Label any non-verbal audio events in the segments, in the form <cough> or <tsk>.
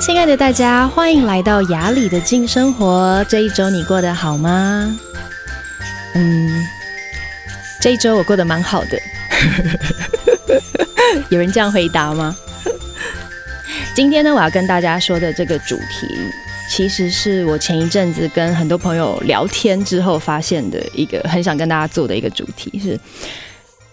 亲爱的大家，欢迎来到雅里的静生活。这一周你过得好吗？嗯，这一周我过得蛮好的。<laughs> 有人这样回答吗？今天呢，我要跟大家说的这个主题，其实是我前一阵子跟很多朋友聊天之后发现的一个很想跟大家做的一个主题是，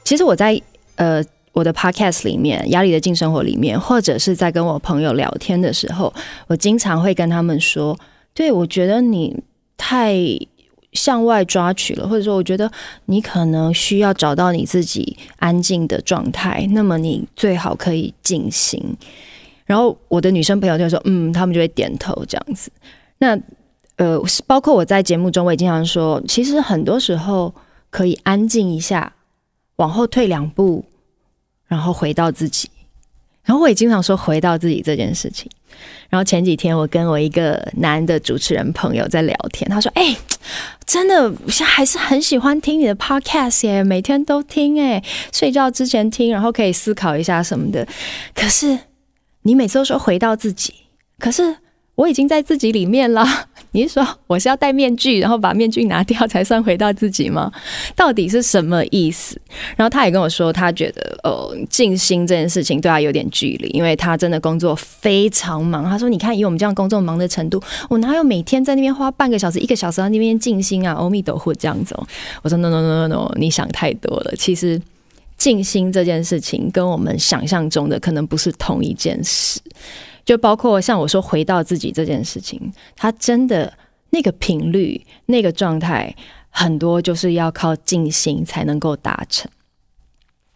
其实我在呃。我的 podcast 里面，压力的静生活里面，或者是在跟我朋友聊天的时候，我经常会跟他们说：“对，我觉得你太向外抓取了，或者说，我觉得你可能需要找到你自己安静的状态。那么，你最好可以静心。”然后我的女生朋友就说：“嗯，他们就会点头这样子。”那呃，包括我在节目中，我也经常说，其实很多时候可以安静一下，往后退两步。然后回到自己，然后我也经常说回到自己这件事情。然后前几天我跟我一个男的主持人朋友在聊天，他说：“哎，真的，我现在还是很喜欢听你的 podcast 耶，每天都听哎，睡觉之前听，然后可以思考一下什么的。可是你每次都说回到自己，可是。”我已经在自己里面了。<laughs> 你是说我是要戴面具，然后把面具拿掉才算回到自己吗？到底是什么意思？然后他也跟我说，他觉得呃，静心这件事情对他有点距离，因为他真的工作非常忙。他说：“你看，以我们这样工作忙的程度，我哪有每天在那边花半个小时、一个小时在那边静心啊？阿弥陀佛这样子。”我说：“No No No No No，你想太多了。其实静心这件事情跟我们想象中的可能不是同一件事。”就包括像我说回到自己这件事情，它真的那个频率、那个状态，很多就是要靠静心才能够达成。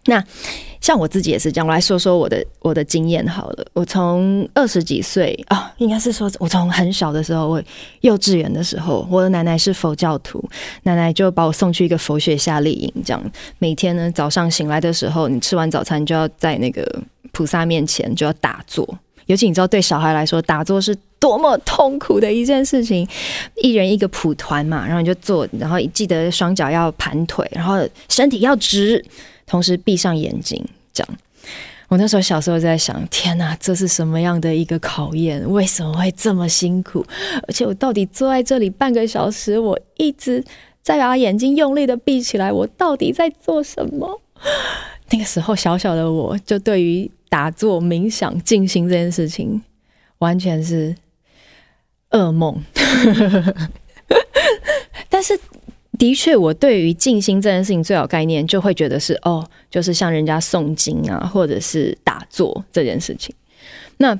那像我自己也是这样，我来说说我的我的经验好了。我从二十几岁啊、应该是说我从很小的时候，我幼稚园的时候，我的奶奶是佛教徒，奶奶就把我送去一个佛学夏令营，这样每天呢早上醒来的时候，你吃完早餐就要在那个菩萨面前就要打坐。尤其你知道，对小孩来说，打坐是多么痛苦的一件事情。一人一个蒲团嘛，然后你就坐，然后记得双脚要盘腿，然后身体要直，同时闭上眼睛。这样，我那时候小时候在想：天哪，这是什么样的一个考验？为什么会这么辛苦？而且我到底坐在这里半个小时，我一直在把眼睛用力的闭起来，我到底在做什么？那个时候，小小的我就对于打坐、冥想、静心这件事情，完全是噩梦。<laughs> 但是，的确，我对于静心这件事情最有概念，就会觉得是哦，就是像人家诵经啊，或者是打坐这件事情。那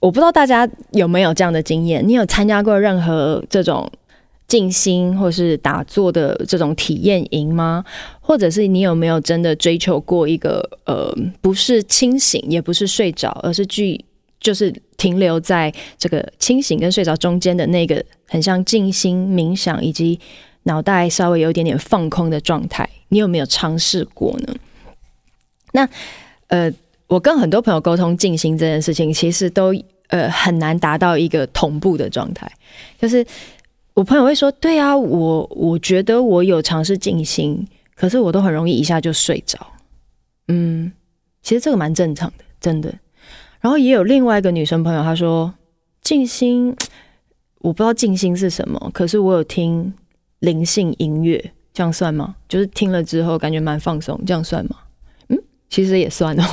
我不知道大家有没有这样的经验？你有参加过任何这种？静心或是打坐的这种体验营吗？或者是你有没有真的追求过一个呃，不是清醒，也不是睡着，而是具就是停留在这个清醒跟睡着中间的那个很像静心冥想，以及脑袋稍微有一点点放空的状态？你有没有尝试过呢？那呃，我跟很多朋友沟通静心这件事情，其实都呃很难达到一个同步的状态，就是。我朋友会说：“对啊，我我觉得我有尝试静心，可是我都很容易一下就睡着。”嗯，其实这个蛮正常的，真的。然后也有另外一个女生朋友，她说：“静心，我不知道静心是什么，可是我有听灵性音乐，这样算吗？就是听了之后感觉蛮放松，这样算吗？”嗯，其实也算哦。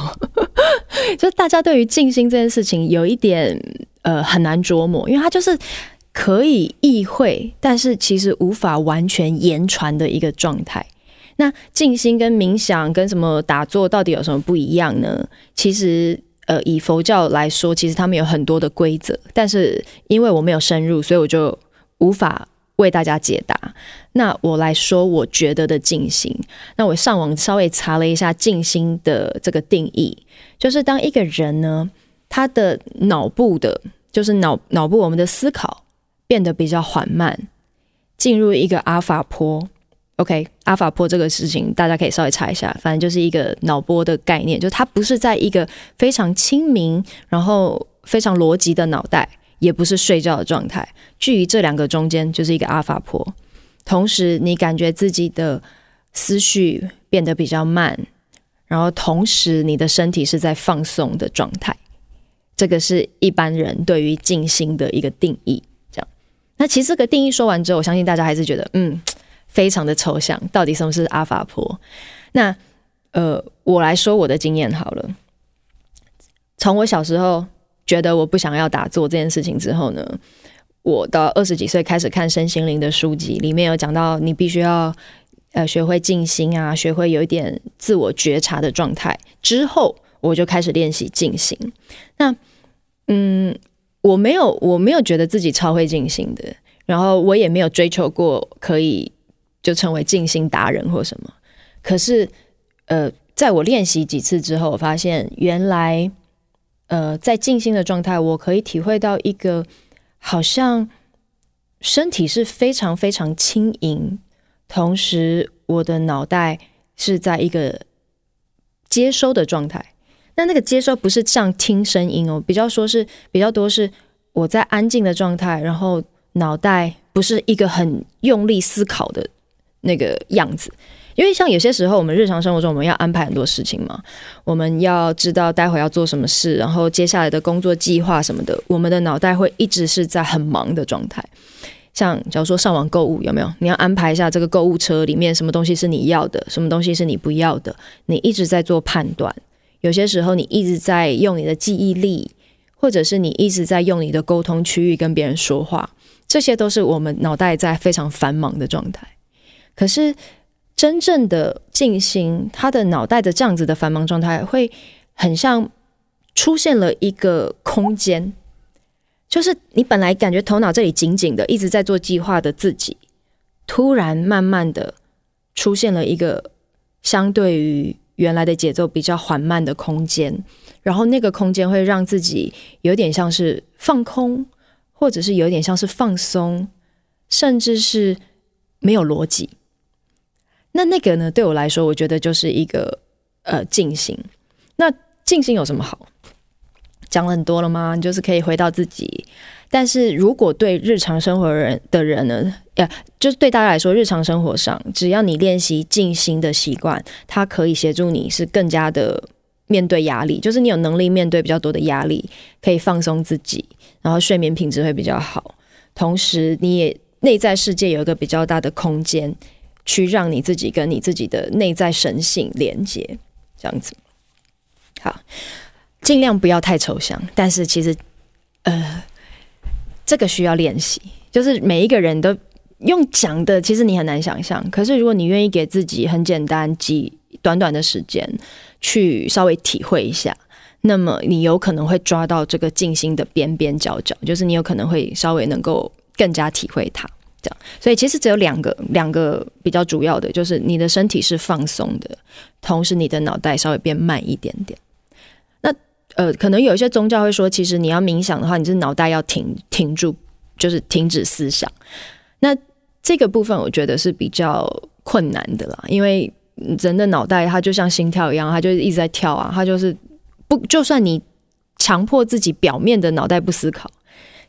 <laughs> 就是大家对于静心这件事情有一点呃很难琢磨，因为它就是。可以意会，但是其实无法完全言传的一个状态。那静心跟冥想跟什么打坐到底有什么不一样呢？其实，呃，以佛教来说，其实他们有很多的规则，但是因为我没有深入，所以我就无法为大家解答。那我来说，我觉得的静心。那我上网稍微查了一下静心的这个定义，就是当一个人呢，他的脑部的，就是脑脑部我们的思考。变得比较缓慢，进入一个阿法波。OK，阿法波这个事情大家可以稍微查一下，反正就是一个脑波的概念，就它不是在一个非常清明，然后非常逻辑的脑袋，也不是睡觉的状态，距离这两个中间就是一个阿法波。同时，你感觉自己的思绪变得比较慢，然后同时你的身体是在放松的状态。这个是一般人对于静心的一个定义。那其实这个定义说完之后，我相信大家还是觉得，嗯，<tsk> 非常的抽象。到底什么是阿法波？那呃，我来说我的经验好了。从我小时候觉得我不想要打坐这件事情之后呢，我到二十几岁开始看身心灵的书籍，里面有讲到你必须要呃学会静心啊，学会有一点自我觉察的状态。之后我就开始练习静心。那嗯，我没有我没有觉得自己超会静心的，然后我也没有追求过可以就成为静心达人或什么。可是呃，在我练习几次之后，我发现原来。呃，在静心的状态，我可以体会到一个好像身体是非常非常轻盈，同时我的脑袋是在一个接收的状态。那那个接收不是像听声音哦，比较说是比较多是我在安静的状态，然后脑袋不是一个很用力思考的那个样子。因为像有些时候，我们日常生活中我们要安排很多事情嘛，我们要知道待会要做什么事，然后接下来的工作计划什么的，我们的脑袋会一直是在很忙的状态。像假如说上网购物，有没有？你要安排一下这个购物车里面什么东西是你要的，什么东西是你不要的，你一直在做判断。有些时候你一直在用你的记忆力，或者是你一直在用你的沟通区域跟别人说话，这些都是我们脑袋在非常繁忙的状态。可是。真正的静心，他的脑袋的这样子的繁忙状态，会很像出现了一个空间，就是你本来感觉头脑这里紧紧的，一直在做计划的自己，突然慢慢的出现了一个相对于原来的节奏比较缓慢的空间，然后那个空间会让自己有点像是放空，或者是有点像是放松，甚至是没有逻辑。那那个呢？对我来说，我觉得就是一个呃静心。那静心有什么好？讲了很多了吗？你就是可以回到自己。但是如果对日常生活人的人呢，呃，就是对大家来说，日常生活上，只要你练习静心的习惯，它可以协助你是更加的面对压力，就是你有能力面对比较多的压力，可以放松自己，然后睡眠品质会比较好，同时你也内在世界有一个比较大的空间。去让你自己跟你自己的内在神性连接，这样子。好，尽量不要太抽象。但是其实，呃，这个需要练习。就是每一个人都用讲的，其实你很难想象。可是如果你愿意给自己很简单几短短的时间去稍微体会一下，那么你有可能会抓到这个静心的边边角角。就是你有可能会稍微能够更加体会它。这样，所以其实只有两个，两个比较主要的，就是你的身体是放松的，同时你的脑袋稍微变慢一点点。那呃，可能有一些宗教会说，其实你要冥想的话，你是脑袋要停停住，就是停止思想。那这个部分我觉得是比较困难的啦，因为人的脑袋它就像心跳一样，它就是一直在跳啊，它就是不，就算你强迫自己表面的脑袋不思考。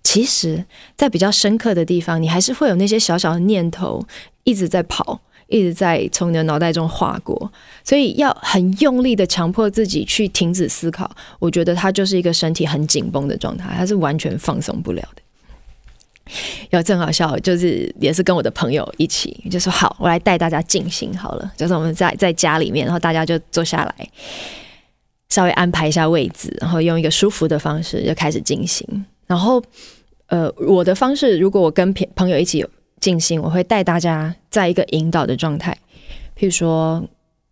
其实，在比较深刻的地方，你还是会有那些小小的念头一直在跑，一直在从你的脑袋中划过。所以，要很用力的强迫自己去停止思考，我觉得它就是一个身体很紧绷的状态，它是完全放松不了的。<laughs> 有正好笑，就是也是跟我的朋友一起，就说好，我来带大家静心好了。就是我们在在家里面，然后大家就坐下来，稍微安排一下位置，然后用一个舒服的方式就开始静心。然后，呃，我的方式，如果我跟朋友一起静心，我会带大家在一个引导的状态。譬如说，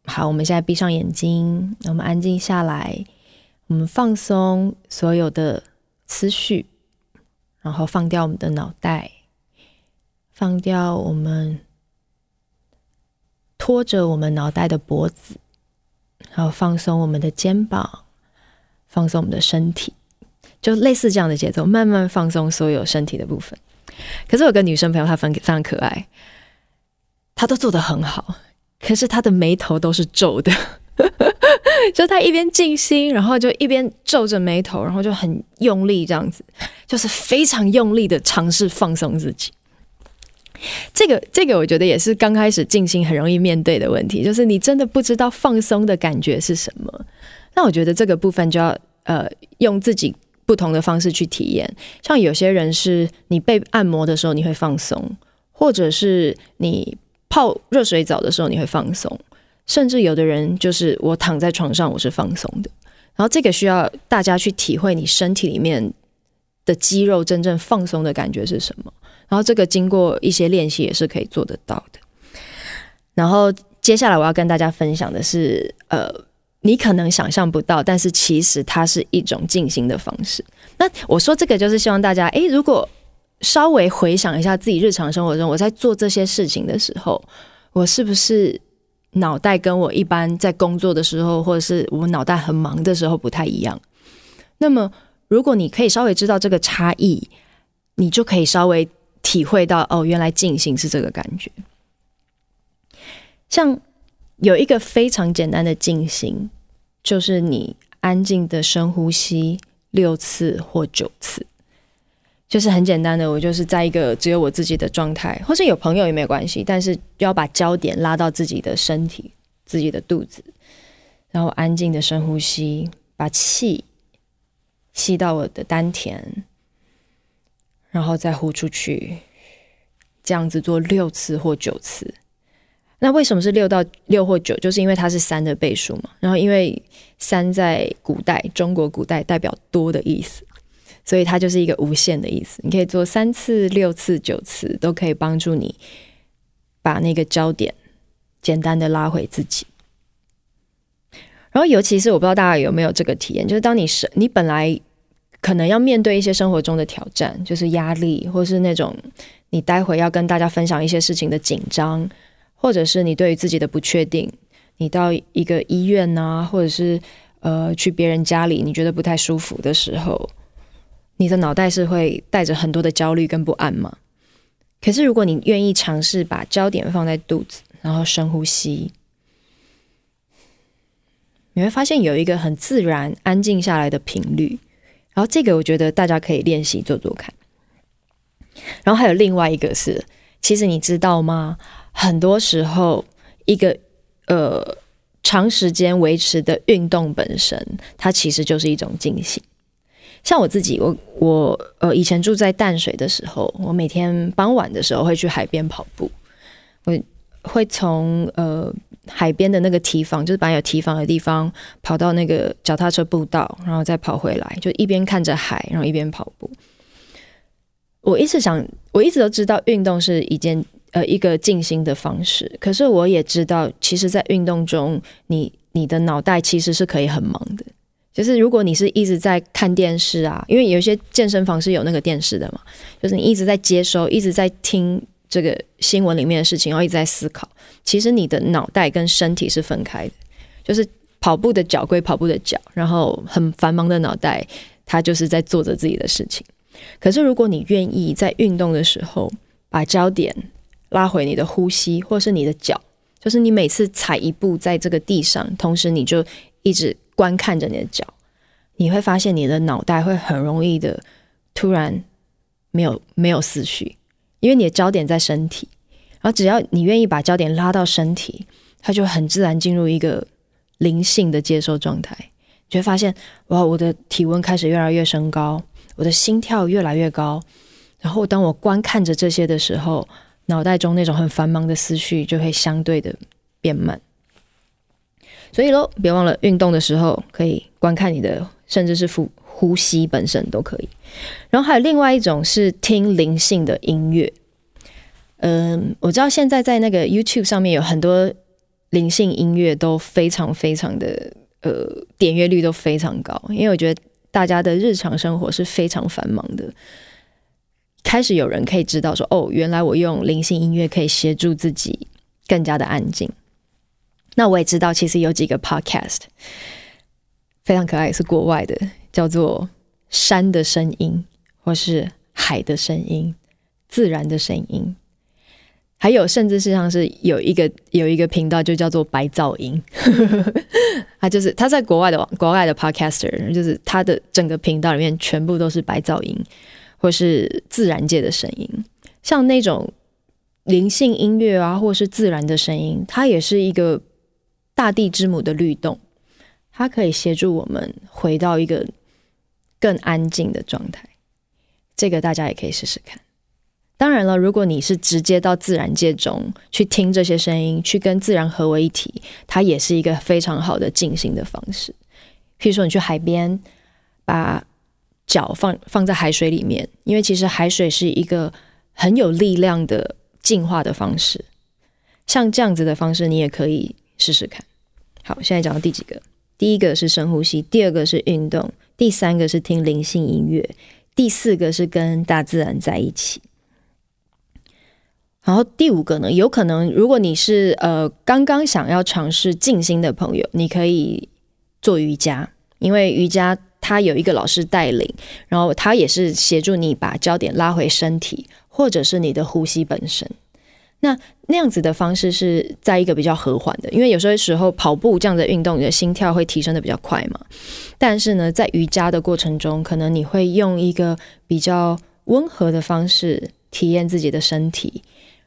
好，我们现在闭上眼睛，我们安静下来，我们放松所有的思绪，然后放掉我们的脑袋，放掉我们拖着我们脑袋的脖子，然后放松我们的肩膀，放松我们的身体。就类似这样的节奏，慢慢放松所有身体的部分。可是我有个女生朋友，她非非常可爱，她都做得很好，可是她的眉头都是皱的。<laughs> 就他一边静心，然后就一边皱着眉头，然后就很用力这样子，就是非常用力的尝试放松自己。这个这个，我觉得也是刚开始静心很容易面对的问题，就是你真的不知道放松的感觉是什么。那我觉得这个部分就要呃用自己。不同的方式去体验。像有些人是你被按摩的时候你会放松，或者是你泡热水澡的时候你会放松，甚至有的人就是我躺在床上我是放松的。然后这个需要大家去体会你身体里面的肌肉真正放松的感觉是什么。然后这个经过一些练习也是可以做得到的。然后接下来我要跟大家分享的是，呃，你可能想象不到，但是其实它是一种静心的方式。那我说这个就是希望大家，诶，如果稍微回想一下自己日常生活中我在做这些事情的时候，我是不是脑袋跟我一般在工作的时候，或者是我脑袋很忙的时候不太一样？那么如果你可以稍微知道这个差异，你就可以稍微。体会到哦，原来静心是这个感觉。像有一个非常简单的静心，就是你安静的深呼吸六次或九次，就是很简单的。我就是在一个只有我自己的状态，或是有朋友也没有关系，但是要把焦点拉到自己的身体、自己的肚子，然后安静的深呼吸，把气吸到我的丹田。然后再呼出去，这样子做六次或九次。那为什么是六到六或九？就是因为它是三的倍数嘛。然后因为三在古代，中国古代代表多的意思，所以它就是一个无限的意思。你可以做三次、六次、九次，都可以帮助你把那个焦点简单的拉回自己。然后尤其是我不知道大家有没有这个体验，就是当你是你本来。可能要面对一些生活中的挑战，就是压力，或是那种你待会要跟大家分享一些事情的紧张，或者是你对于自己的不确定。你到一个医院啊，或者是呃去别人家里，你觉得不太舒服的时候，你的脑袋是会带着很多的焦虑跟不安吗？可是如果你愿意尝试把焦点放在肚子，然后深呼吸，你会发现有一个很自然安静下来的频率。然后这个我觉得大家可以练习做做看。然后还有另外一个是，其实你知道吗？很多时候，一个呃长时间维持的运动本身，它其实就是一种静心。像我自己，我我呃以前住在淡水的时候，我每天傍晚的时候会去海边跑步，我会从呃。海边的那个堤防，就是本来有堤防的地方，跑到那个脚踏车步道，然后再跑回来，就一边看着海，然后一边跑步。我一直想，我一直都知道运动是一件呃一个静心的方式，可是我也知道，其实，在运动中，你你的脑袋其实是可以很忙的。就是如果你是一直在看电视啊，因为有一些健身房是有那个电视的嘛，就是你一直在接收，一直在听。这个新闻里面的事情，然后一直在思考。其实你的脑袋跟身体是分开的，就是跑步的脚归跑步的脚，然后很繁忙的脑袋，它就是在做着自己的事情。可是如果你愿意在运动的时候，把焦点拉回你的呼吸，或是你的脚，就是你每次踩一步在这个地上，同时你就一直观看着你的脚，你会发现你的脑袋会很容易的突然没有没有思绪。因为你的焦点在身体，然后只要你愿意把焦点拉到身体，它就很自然进入一个灵性的接收状态。你会发现，哇，我的体温开始越来越升高，我的心跳越来越高。然后当我观看着这些的时候，脑袋中那种很繁忙的思绪就会相对的变慢。所以喽，别忘了运动的时候可以观看你的，甚至是呼呼吸本身都可以。然后还有另外一种是听灵性的音乐。嗯，我知道现在在那个 YouTube 上面有很多灵性音乐都非常非常的呃点阅率都非常高，因为我觉得大家的日常生活是非常繁忙的。开始有人可以知道说，哦，原来我用灵性音乐可以协助自己更加的安静。那我也知道，其实有几个 Podcast 非常可爱，是国外的，叫做。山的声音，或是海的声音，自然的声音，还有甚至是像是有一个有一个频道就叫做白噪音，<laughs> 他就是他在国外的国外的 podcaster，就是他的整个频道里面全部都是白噪音，或是自然界的声音，像那种灵性音乐啊，或是自然的声音，它也是一个大地之母的律动，它可以协助我们回到一个。更安静的状态。这个大家也可以试试看。当然了，如果你是直接到自然界中去听这些声音，去跟自然合为一体，它也是一个非常好的静心的方式。譬如说，你去海边，把脚放放在海水里面，因为其实海水是一个很有力量的净化的方式。像这样子的方式，你也可以试试看。好，现在讲到第几个？第一个是深呼吸，第二个是运动，第三个是听灵性音乐，第四个是跟大自然在一起。然后第五个呢，有可能如果你是呃刚刚想要尝试静心的朋友，你可以做瑜伽，因为瑜伽它有一个老师带领，然后它也是协助你把焦点拉回身体，或者是你的呼吸本身。那那样子的方式是在一个比较和缓的，因为有时候时候跑步这样的运动，你的心跳会提升的比较快嘛。但是呢，在瑜伽的过程中，可能你会用一个比较温和的方式体验自己的身体。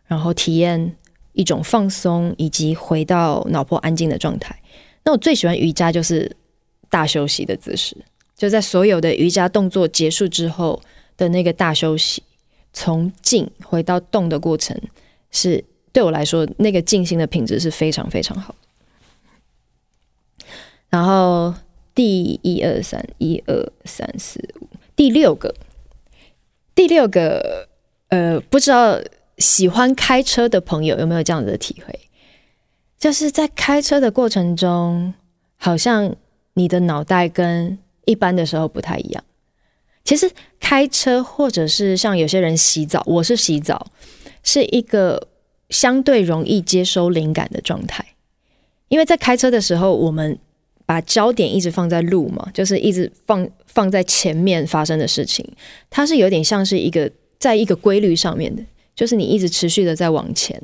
然后体验一种放松，以及回到脑波安静的状态。那我最喜欢瑜伽就是大休息的姿势，就在所有的瑜伽动作结束之后的那个大休息，从静回到动的过程，是对我来说那个静心的品质是非常非常好。然后第一二三一二三四五第六个第六个呃不知道。喜欢开车的朋友有没有这样子的体会？就是在开车的过程中，好像你的脑袋跟一般的时候不太一样。其实开车或者是像有些人洗澡，我是洗澡，是一个相对容易接收灵感的状态。因为在开车的时候，我们把焦点一直放在路嘛，就是一直放放在前面发生的事情，它是有点像是一个在一个规律上面的。就是你一直持续的在往前，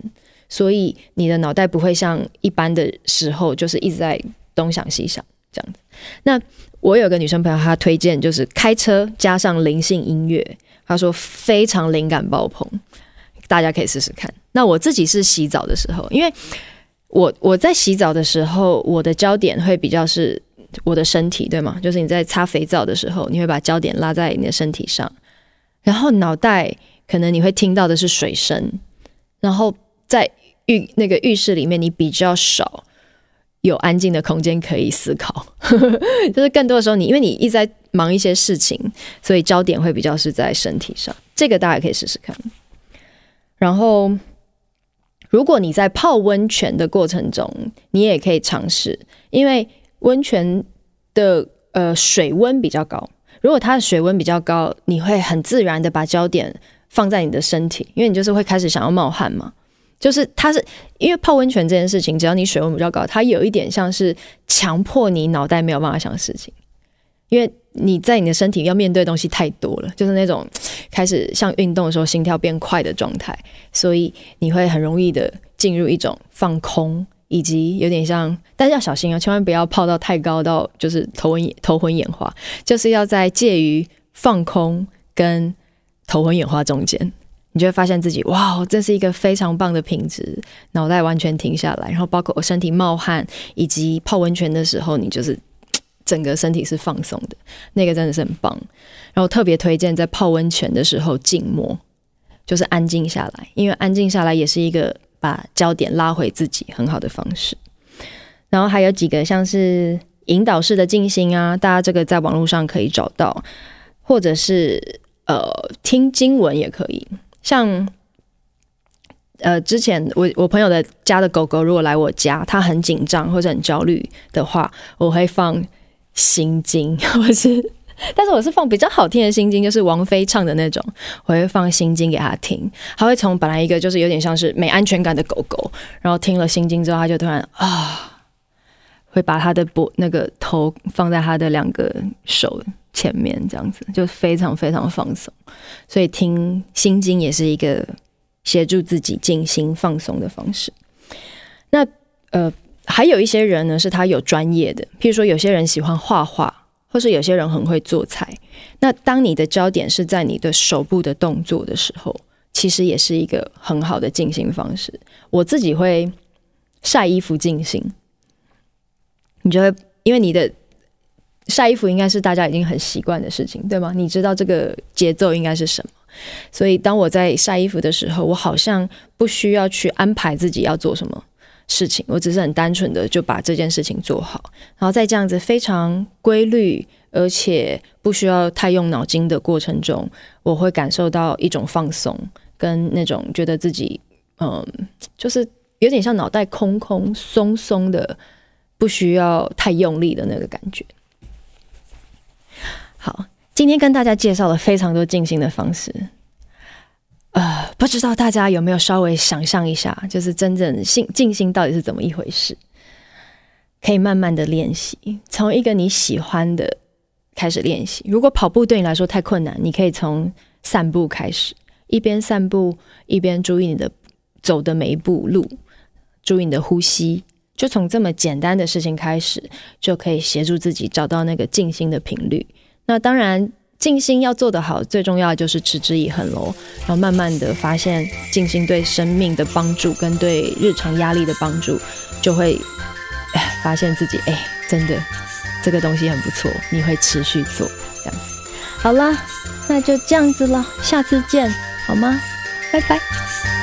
所以你的脑袋不会像一般的时候，就是一直在东想西想这样子。那我有个女生朋友，她推荐就是开车加上灵性音乐，她说非常灵感爆棚，大家可以试试看。那我自己是洗澡的时候，因为我我在洗澡的时候，我的焦点会比较是我的身体，对吗？就是你在擦肥皂的时候，你会把焦点拉在你的身体上，然后脑袋。可能你会听到的是水声，然后在浴那个浴室里面，你比较少有安静的空间可以思考，<laughs> 就是更多的时候，你因为你一直在忙一些事情，所以焦点会比较是在身体上。这个大家可以试试看。然后，如果你在泡温泉的过程中，你也可以尝试，因为温泉的呃水温比较高，如果它的水温比较高，你会很自然的把焦点。放在你的身体，因为你就是会开始想要冒汗嘛。就是它是因为泡温泉这件事情，只要你水温比较高，它有一点像是强迫你脑袋没有办法想事情，因为你在你的身体要面对东西太多了，就是那种 <tsk> 开始像运动的时候心跳变快的状态，所以你会很容易的进入一种放空，以及有点像，但是要小心啊，千万不要泡到太高到就是头昏 <laughs> 头昏眼花，就是要在介于放空跟。头昏眼花中间，你就会发现自己哇，这是一个非常棒的品质，脑袋完全停下来，然后包括我身体冒汗，以及泡温泉的时候，你就是整个身体是放松的，那个真的是很棒。然后特别推荐在泡温泉的时候静默，就是安静下来，因为安静下来也是一个把焦点拉回自己很好的方式。然后还有几个像是引导式的静心啊，大家这个在网络上可以找到，或者是。呃，听经文也可以。像，呃，之前我我朋友的家的狗狗如果来我家，它很紧张或者很焦虑的话，我会放心经，<laughs> 我是，但是我是放比较好听的心经，就是王菲唱的那种，我会放心经给他听。他会从本来一个就是有点像是没安全感的狗狗，然后听了心经之后，他就突然啊，会把他的脖那个头放在他的两个手。前面这样子就非常非常放松，所以听心经也是一个协助自己静心放松的方式。那呃，还有一些人呢，是他有专业的，譬如说有些人喜欢画画，或是有些人很会做菜。那当你的焦点是在你的手部的动作的时候，其实也是一个很好的进行方式。我自己会晒衣服进行，你就会因为你的。晒衣服应该是大家已经很习惯的事情，对吗？你知道这个节奏应该是什么？所以当我在晒衣服的时候，我好像不需要去安排自己要做什么事情，我只是很单纯的就把这件事情做好，然后在这样子非常规律而且不需要太用脑筋的过程中，我会感受到一种放松，跟那种觉得自己嗯，就是有点像脑袋空空松松的，不需要太用力的那个感觉。好，今天跟大家介绍了非常多静心的方式，呃，不知道大家有没有稍微想象一下，就是真正静静心到底是怎么一回事？可以慢慢的练习，从一个你喜欢的开始练习。如果跑步对你来说太困难，你可以从散步开始，一边散步一边注意你的走的每一步路，注意你的呼吸，就从这么简单的事情开始，就可以协助自己找到那个静心的频率。那当然，静心要做得好，最重要的就是持之以恒喽。然后慢慢的发现静心对生命的帮助，跟对日常压力的帮助，就会发现自己哎真的这个东西很不错，你会持续做这样子。好啦，那就这样子了，下次见，好吗？拜拜。